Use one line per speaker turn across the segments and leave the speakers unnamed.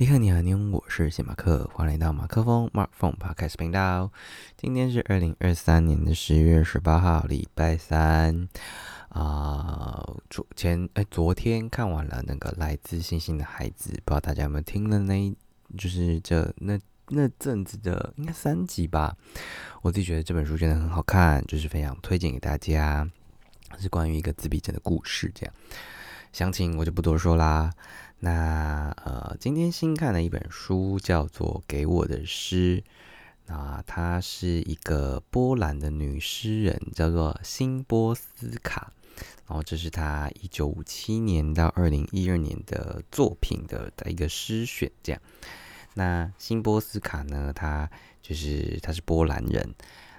你好，你好，你好，我是谢马克，欢迎来到马克风 Mark Phone Podcast 频道。今天是二零二三年的十月十八号，礼拜三啊。昨前哎，昨天看完了那个《来自星星的孩子》，不知道大家有没有听了那，就是这那那阵子的应该三集吧。我自己觉得这本书真的很好看，就是非常推荐给大家。是关于一个自闭症的故事，这样详情我就不多说啦。那呃，今天新看的一本书叫做《给我的诗》，那她是一个波兰的女诗人，叫做辛波斯卡。然后这是她一九五七年到二零一二年的作品的的一个诗选。这样，那辛波斯卡呢，她就是她是波兰人，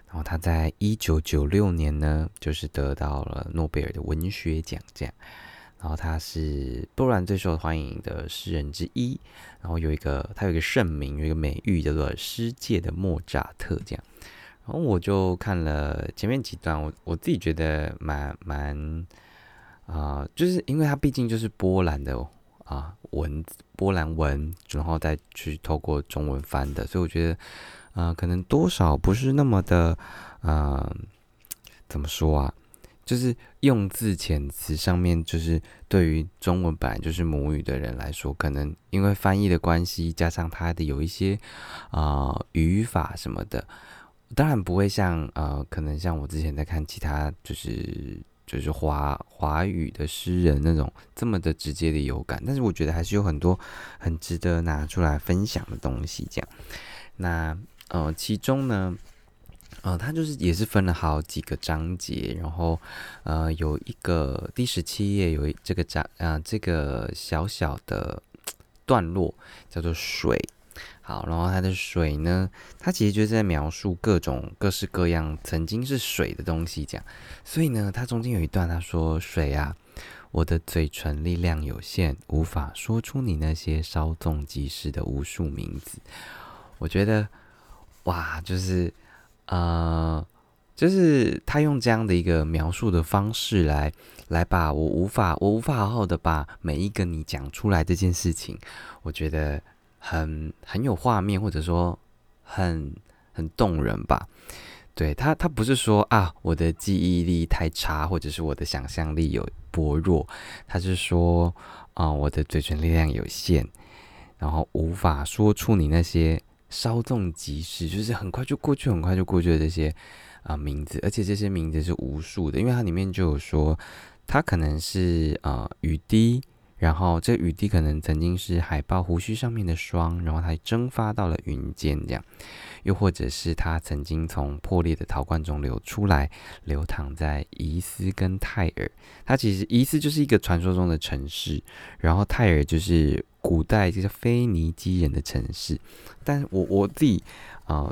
然后她在一九九六年呢，就是得到了诺贝尔的文学奖。这样。然后他是波兰最受欢迎的诗人之一，然后有一个他有一个盛名，有一个美誉叫做“诗界的莫扎特”这样。然后我就看了前面几段，我我自己觉得蛮蛮啊，就是因为他毕竟就是波兰的啊文波兰文，然后再去透过中文翻的，所以我觉得啊，可能多少不是那么的啊，怎么说啊？就是用字遣词上面，就是对于中文版就是母语的人来说，可能因为翻译的关系，加上它的有一些啊语法什么的，当然不会像呃，可能像我之前在看其他就是就是华华语的诗人那种这么的直接的有感，但是我觉得还是有很多很值得拿出来分享的东西。这样，那呃，其中呢。呃，它就是也是分了好几个章节，然后呃有一个第十七页有这个章啊这个小小的段落叫做水，好，然后它的水呢，它其实就是在描述各种各式各样曾经是水的东西，这样，所以呢，它中间有一段他说水啊，我的嘴唇力量有限，无法说出你那些稍纵即逝的无数名字，我觉得哇，就是。呃，就是他用这样的一个描述的方式来来把我无法我无法好好的把每一个你讲出来这件事情，我觉得很很有画面，或者说很很动人吧。对他，他不是说啊我的记忆力太差，或者是我的想象力有薄弱，他是说啊我的嘴唇力量有限，然后无法说出你那些。稍纵即逝，就是很快就过去，很快就过去的这些啊名字，而且这些名字是无数的，因为它里面就有说，它可能是啊雨滴，然后这雨滴可能曾经是海豹胡须上面的霜，然后它蒸发到了云间，这样，又或者是它曾经从破裂的陶罐中流出来，流淌在伊斯跟泰尔，它其实伊斯就是一个传说中的城市，然后泰尔就是。古代就是腓尼基人的城市，但是我我自己啊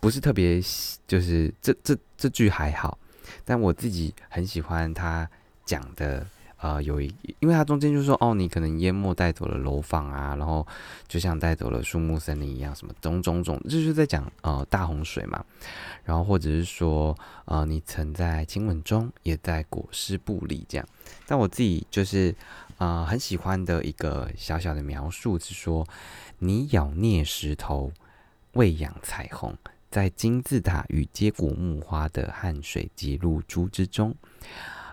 不是特别，就是这这这句还好，但我自己很喜欢他讲的啊，有一，因为他中间就说哦，你可能淹没带走了楼房啊，然后就像带走了树木森林一样，什么种种种，这就是在讲呃大洪水嘛，然后或者是说呃你曾在亲吻中，也在裹尸布里这样，但我自己就是。啊，很喜欢的一个小小的描述是说，你咬啮石头，喂养彩虹，在金字塔与接骨木花的汗水及露珠之中，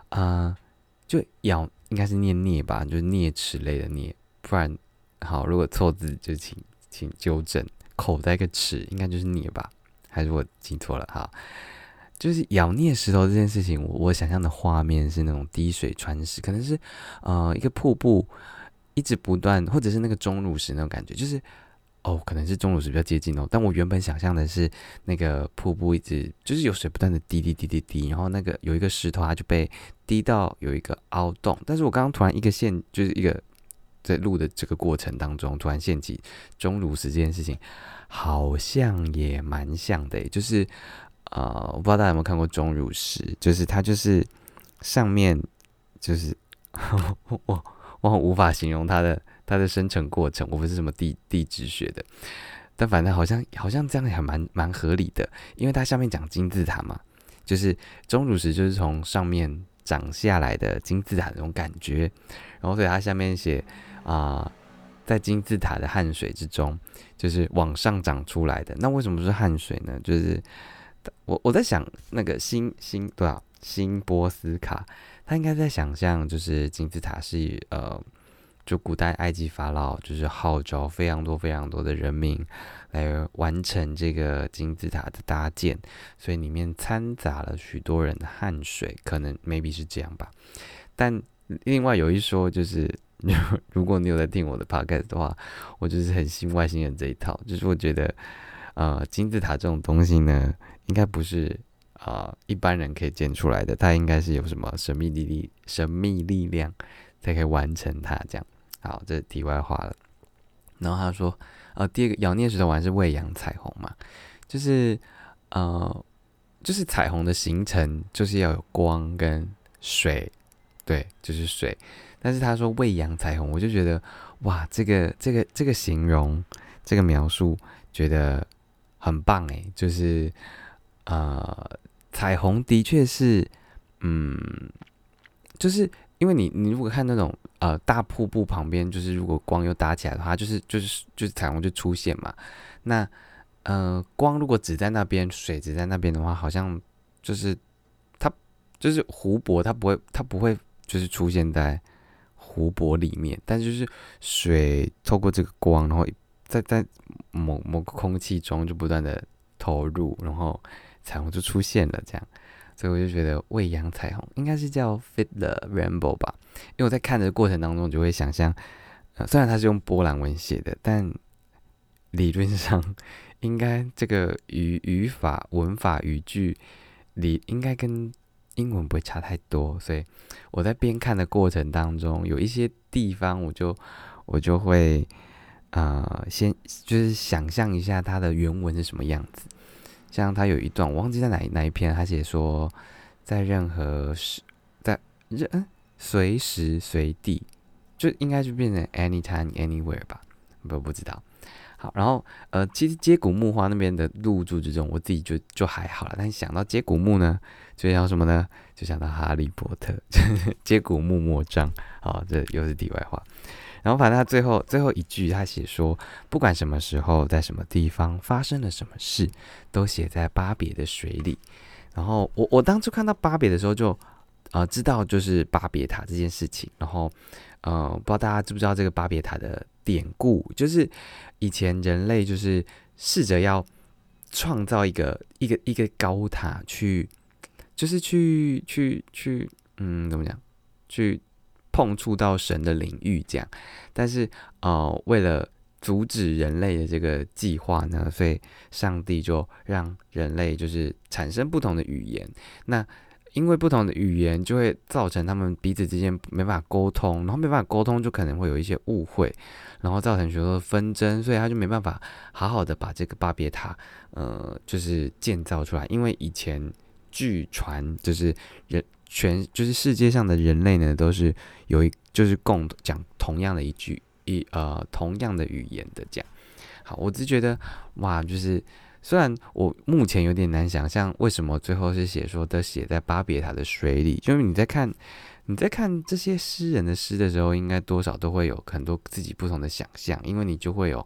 啊，就咬应该是念啮吧，就是啮齿类的啮，不然好，如果错字就请请纠正，口袋个齿应该就是啮吧，还是我记错了哈？就是咬啮石头这件事情，我我想象的画面是那种滴水穿石，可能是呃一个瀑布一直不断，或者是那个钟乳石那种感觉，就是哦，可能是钟乳石比较接近哦。但我原本想象的是那个瀑布一直就是有水不断的滴滴滴滴滴，然后那个有一个石头它就被滴到有一个凹洞，但是我刚刚突然一个线就是一个在录的这个过程当中突然掀起钟乳石这件事情，好像也蛮像的，就是。啊，我不知道大家有没有看过钟乳石，就是它就是上面就是 我我很无法形容它的它的生成过程，我不是什么地地质学的，但反正好像好像这样还蛮蛮合理的，因为它下面讲金字塔嘛，就是钟乳石就是从上面长下来的金字塔那种感觉，然后所以它下面写啊在金字塔的汗水之中，就是往上长出来的。那为什么是汗水呢？就是我我在想，那个新新多少新波斯卡，他应该在想象，就是金字塔是呃，就古代埃及法老就是号召非常多非常多的人民来完成这个金字塔的搭建，所以里面掺杂了许多人的汗水，可能 maybe 是这样吧。但另外有一说就是。如果你有在听我的 podcast 的话，我就是很信外星人这一套。就是我觉得，呃，金字塔这种东西呢，应该不是啊一般人可以建出来的，它应该是有什么神秘力力、神秘力量才可以完成它。这样，好，这题外话了。然后他说，呃，第二个咬念石头丸是喂养彩虹嘛？就是呃，就是彩虹的形成就是要有光跟水，对，就是水。但是他说喂养彩虹，我就觉得哇，这个这个这个形容，这个描述，觉得很棒诶，就是呃，彩虹的确是，嗯，就是因为你你如果看那种呃大瀑布旁边，就是如果光又打起来的话，就是就是就是彩虹就出现嘛。那呃光如果只在那边，水只在那边的话，好像就是它就是湖泊，它不会它不会就是出现在。湖泊里面，但是就是水透过这个光，然后在在某某个空气中就不断的投入，然后彩虹就出现了。这样，所以我就觉得喂养彩虹应该是叫 Fit the Rainbow 吧。因为我在看的过程当中，就会想象，呃，虽然它是用波兰文写的，但理论上应该这个语语法、文法、语句里应该跟。英文不会差太多，所以我在边看的过程当中，有一些地方我就我就会呃先就是想象一下它的原文是什么样子。像他有一段我忘记在哪哪一篇，他写说在任何时在任随时随地，就应该就变成 anytime anywhere 吧？不不知道。好，然后呃，其实接骨木花那边的入住之中，我自己就就还好了。但想到接骨木呢，就想什么呢？就想到哈利波特 接骨木魔杖。好，这又是题外话。然后反正他最后最后一句，他写说，不管什么时候在什么地方发生了什么事，都写在巴别的水里。然后我我当初看到巴别的时候，就呃知道就是巴别塔这件事情。然后呃，不知道大家知不知道这个巴别塔的典故，就是。以前人类就是试着要创造一个一个一个高塔，去就是去去去，嗯，怎么讲？去碰触到神的领域，这样。但是，呃，为了阻止人类的这个计划呢，所以上帝就让人类就是产生不同的语言。那因为不同的语言，就会造成他们彼此之间没办法沟通，然后没办法沟通，就可能会有一些误会。然后造成许多纷争，所以他就没办法好好的把这个巴别塔，呃，就是建造出来。因为以前据传，就是人全就是世界上的人类呢，都是有一就是共讲同样的一句一呃同样的语言的这样。好，我只觉得哇，就是虽然我目前有点难想象为什么最后是写说的写在巴别塔的水里，就是你在看。你在看这些诗人的诗的时候，应该多少都会有很多自己不同的想象，因为你就会有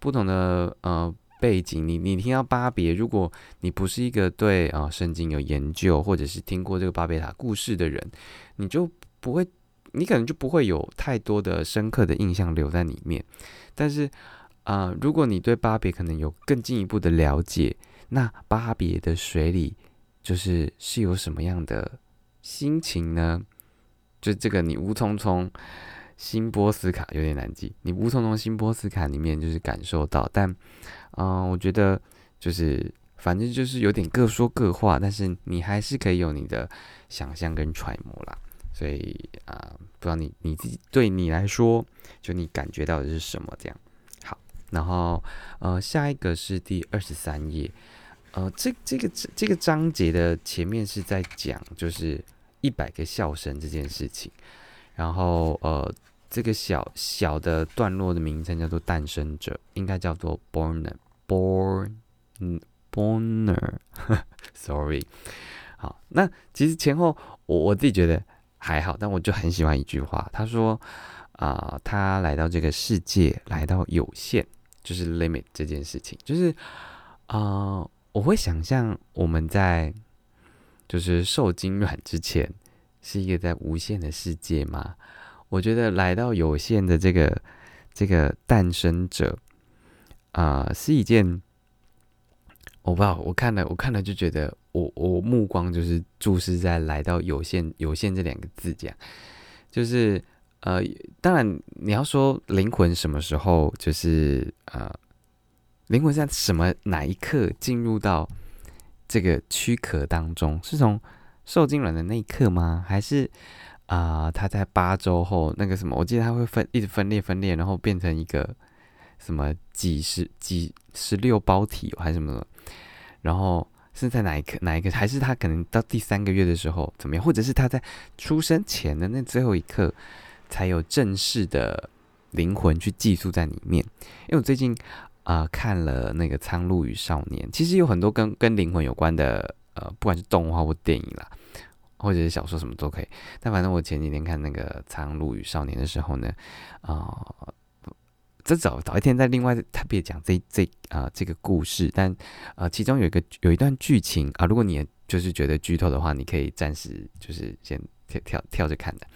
不同的呃背景。你你听到巴别，如果你不是一个对啊圣经有研究，或者是听过这个巴别塔故事的人，你就不会，你可能就不会有太多的深刻的印象留在里面。但是啊，如果你对巴别可能有更进一步的了解，那巴别的水里就是是有什么样的心情呢？就这个，你乌匆匆新波斯卡有点难记。你乌匆匆新波斯卡里面就是感受到，但嗯，我觉得就是反正就是有点各说各话，但是你还是可以有你的想象跟揣摩啦。所以啊，不知道你你自己对你来说，就你感觉到的是什么？这样好。然后呃，下一个是第二十三页，呃，这这个这这个章节的前面是在讲就是。一百个笑声这件事情，然后呃，这个小小的段落的名称叫做诞生者，应该叫做 born，born，嗯，borner，sorry，好，那其实前后我我自己觉得还好，但我就很喜欢一句话，他说，啊，他来到这个世界，来到有限，就是 limit 这件事情，就是啊，我会想象我们在就是受精卵之前，是一个在无限的世界吗？我觉得来到有限的这个这个诞生者啊，是一件我不知道，我看了我看了就觉得，我我目光就是注视在来到有限有限这两个字这样，就是呃，当然你要说灵魂什么时候就是呃，灵魂在什么哪一刻进入到这个躯壳当中，是从受精卵的那一刻吗？还是？啊，他在八周后那个什么，我记得他会分一直分裂分裂，然后变成一个什么几十几十六胞体还是什么的，然后是在哪一刻哪一个，还是他可能到第三个月的时候怎么样，或者是他在出生前的那最后一刻才有正式的灵魂去寄宿在里面？因为我最近啊看了那个《苍鹭与少年》，其实有很多跟跟灵魂有关的呃，不管是动画或电影啦。或者是小说什么都可以，但反正我前几天看那个《苍鹭与少年》的时候呢，啊，这早早一天在另外特别讲这这啊这个故事，但啊其中有一个有一段剧情啊，如果你就是觉得剧透的话，你可以暂时就是先跳跳跳着看的，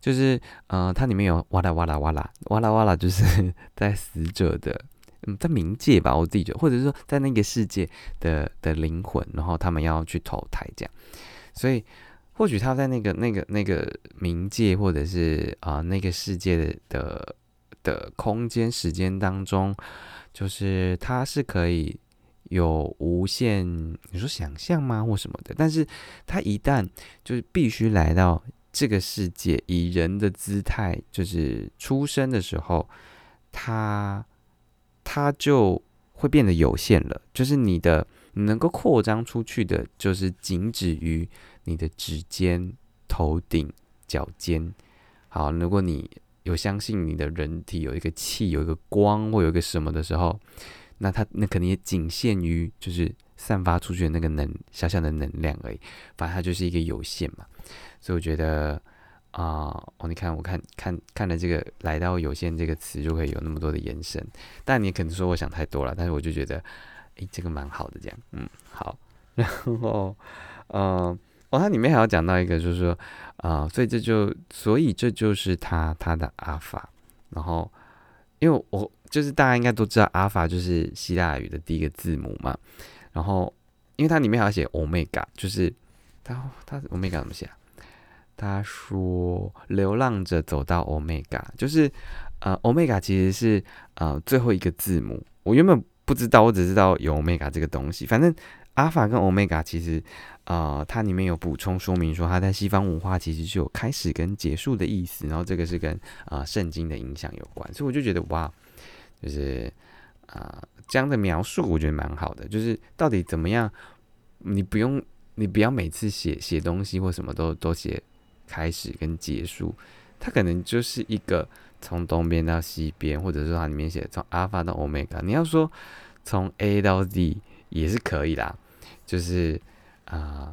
就是呃它里面有哇啦哇啦哇啦哇啦哇啦，就是 在死者的嗯在冥界吧，我自己觉得，或者是说在那个世界的的灵魂，然后他们要去投胎这样，所以。或许他在那个、那个、那个冥界，或者是啊那个世界的的空间、时间当中，就是他是可以有无限，你说想象吗，或什么的？但是他一旦就是必须来到这个世界，以人的姿态，就是出生的时候，他他就会变得有限了。就是你的能够扩张出去的，就是仅止于。你的指尖、头顶、脚尖，好，如果你有相信你的人体有一个气、有一个光或有一个什么的时候，那它那肯定也仅限于就是散发出去的那个能小小的能量而已，反正它就是一个有限嘛。所以我觉得啊，哦，你看，我看看看了这个“来到有限”这个词，就可以有那么多的延伸。但你可能说我想太多了，但是我就觉得，诶，这个蛮好的，这样，嗯，好，然后，嗯。哦，它里面还要讲到一个，就是说，啊，所以这就，所以这就是它它的阿法。然后，因为我就是大家应该都知道，阿法就是希腊语的第一个字母嘛。然后，因为它里面还要写欧米伽，就是它它欧米伽怎么写？他说，流浪者走到欧米伽，就是呃，欧米伽其实是呃最后一个字母。我原本不知道，我只知道有欧米伽这个东西。反正阿法跟欧米伽其实。啊，它里面有补充说明说，它在西方文化其实是有开始跟结束的意思，然后这个是跟啊圣经的影响有关，所以我就觉得哇，就是啊这样的描述我觉得蛮好的，就是到底怎么样，你不用你不要每次写写东西或什么都都写开始跟结束，它可能就是一个从东边到西边，或者说它里面写从阿尔法到欧米伽，你要说从 A 到 Z 也是可以啦，就是。啊，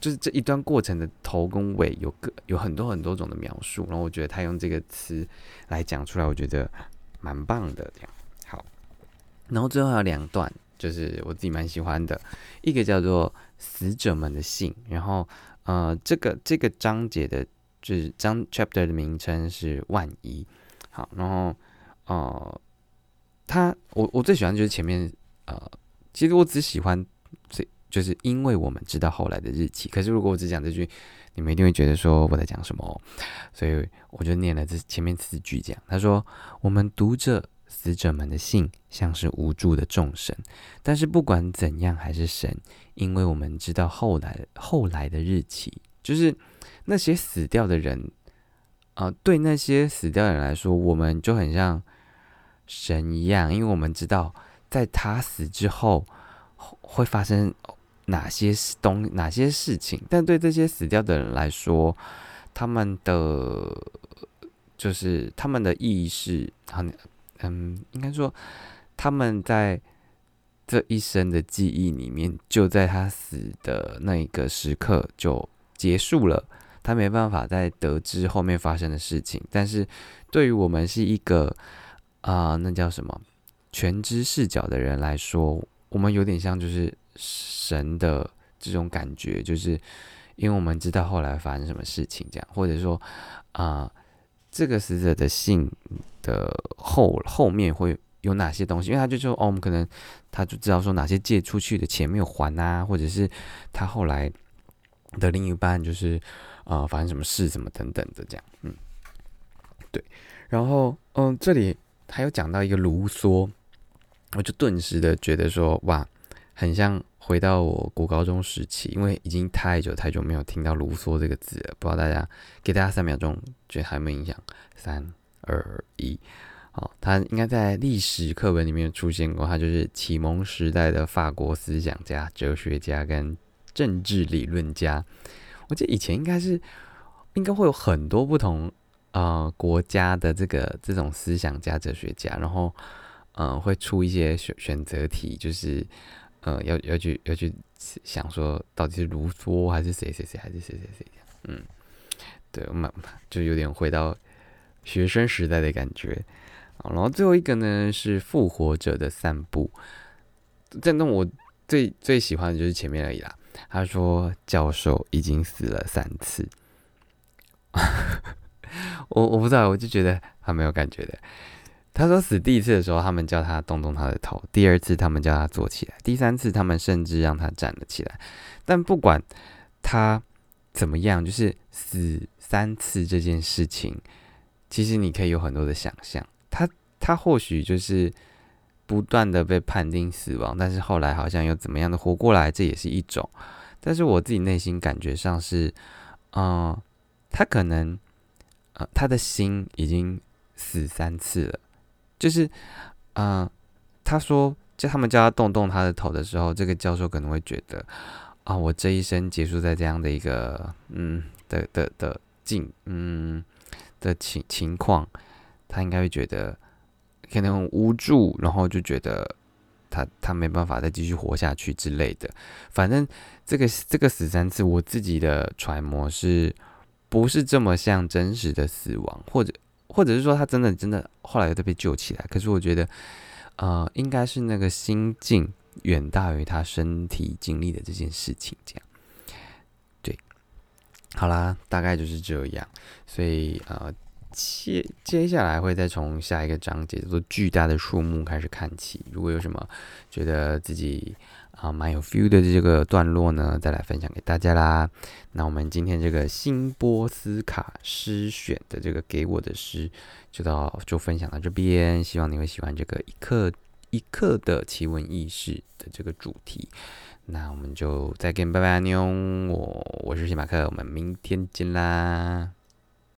就是这一段过程的头跟尾有个有很多很多种的描述，然后我觉得他用这个词来讲出来，我觉得蛮棒的。这样好，然后最后还有两段，就是我自己蛮喜欢的，一个叫做死者们的信，然后呃，这个这个章节的就是章 chapter 的名称是万一。好，然后呃，他我我最喜欢就是前面呃，其实我只喜欢这。就是因为我们知道后来的日期，可是如果我只讲这句，你们一定会觉得说我在讲什么，所以我就念了这前面四句讲。他说：“我们读着死者们的信，像是无助的众神，但是不管怎样还是神，因为我们知道后来后来的日期，就是那些死掉的人啊，对那些死掉的人来说，我们就很像神一样，因为我们知道在他死之后会发生。”哪些东哪些事情？但对这些死掉的人来说，他们的就是他们的意识，很嗯，应该说他们在这一生的记忆里面，就在他死的那一个时刻就结束了。他没办法再得知后面发生的事情，但是对于我们是一个啊，那叫什么全知视角的人来说，我们有点像就是神的这种感觉，就是因为我们知道后来发生什么事情，这样，或者说啊，这个死者的信的后后面会有哪些东西？因为他就说哦，我们可能他就知道说哪些借出去的钱没有还啊，或者是他后来的另一半就是啊发生什么事什么等等的这样，嗯。对，然后嗯，这里还有讲到一个卢梭，我就顿时的觉得说，哇，很像回到我国高中时期，因为已经太久太久没有听到卢梭这个字了。不知道大家给大家三秒钟，觉得还没有印象？三二一，好，他应该在历史课本里面出现过，他就是启蒙时代的法国思想家、哲学家跟政治理论家。我记得以前应该是应该会有很多不同。呃，国家的这个这种思想家、哲学家，然后，嗯，会出一些选选择题，就是，呃，要要去要去想说，到底是卢梭还是谁谁谁还是谁谁谁，嗯，对，我们就有点回到学生时代的感觉。然后最后一个呢是复活者的散步，这那我最最喜欢的就是前面而已啦。他说教授已经死了三次。我我不知道，我就觉得他没有感觉的。他说死第一次的时候，他们叫他动动他的头；第二次他们叫他坐起来；第三次他们甚至让他站了起来。但不管他怎么样，就是死三次这件事情，其实你可以有很多的想象。他他或许就是不断的被判定死亡，但是后来好像又怎么样的活过来，这也是一种。但是我自己内心感觉上是，嗯，他可能。呃，他的心已经死三次了，就是，嗯，他说叫他们叫他动动他的头的时候，这个教授可能会觉得，啊，我这一生结束在这样的一个，嗯的的的境，嗯的情情况，他应该会觉得可能很无助，然后就觉得他他没办法再继续活下去之类的。反正这个这个死三次，我自己的揣摩是。不是这么像真实的死亡，或者或者是说他真的真的后来又被救起来。可是我觉得，呃，应该是那个心境远大于他身体经历的这件事情。这样，对，好啦，大概就是这样。所以呃，接接下来会再从下一个章节叫做巨大的树木开始看起。如果有什么觉得自己。啊，蛮有 feel 的这个段落呢，再来分享给大家啦。那我们今天这个辛波斯卡诗选的这个给我的诗，就到就分享到这边。希望你会喜欢这个一刻一刻的奇闻异事的这个主题。那我们就再见，拜拜，妞。我我是谢马克，我们明天见啦。